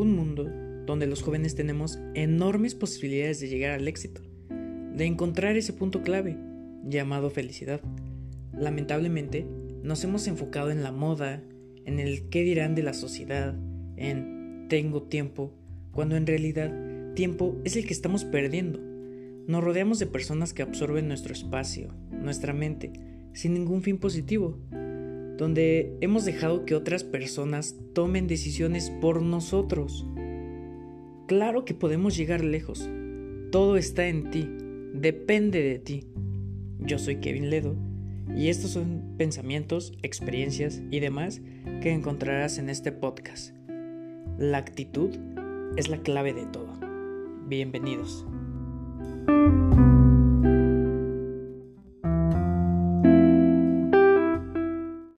un mundo donde los jóvenes tenemos enormes posibilidades de llegar al éxito, de encontrar ese punto clave, llamado felicidad. Lamentablemente, nos hemos enfocado en la moda, en el qué dirán de la sociedad, en tengo tiempo, cuando en realidad tiempo es el que estamos perdiendo. Nos rodeamos de personas que absorben nuestro espacio, nuestra mente, sin ningún fin positivo, donde hemos dejado que otras personas tomen decisiones por nosotros. Claro que podemos llegar lejos. Todo está en ti, depende de ti. Yo soy Kevin Ledo y estos son pensamientos, experiencias y demás que encontrarás en este podcast. La actitud es la clave de todo. Bienvenidos.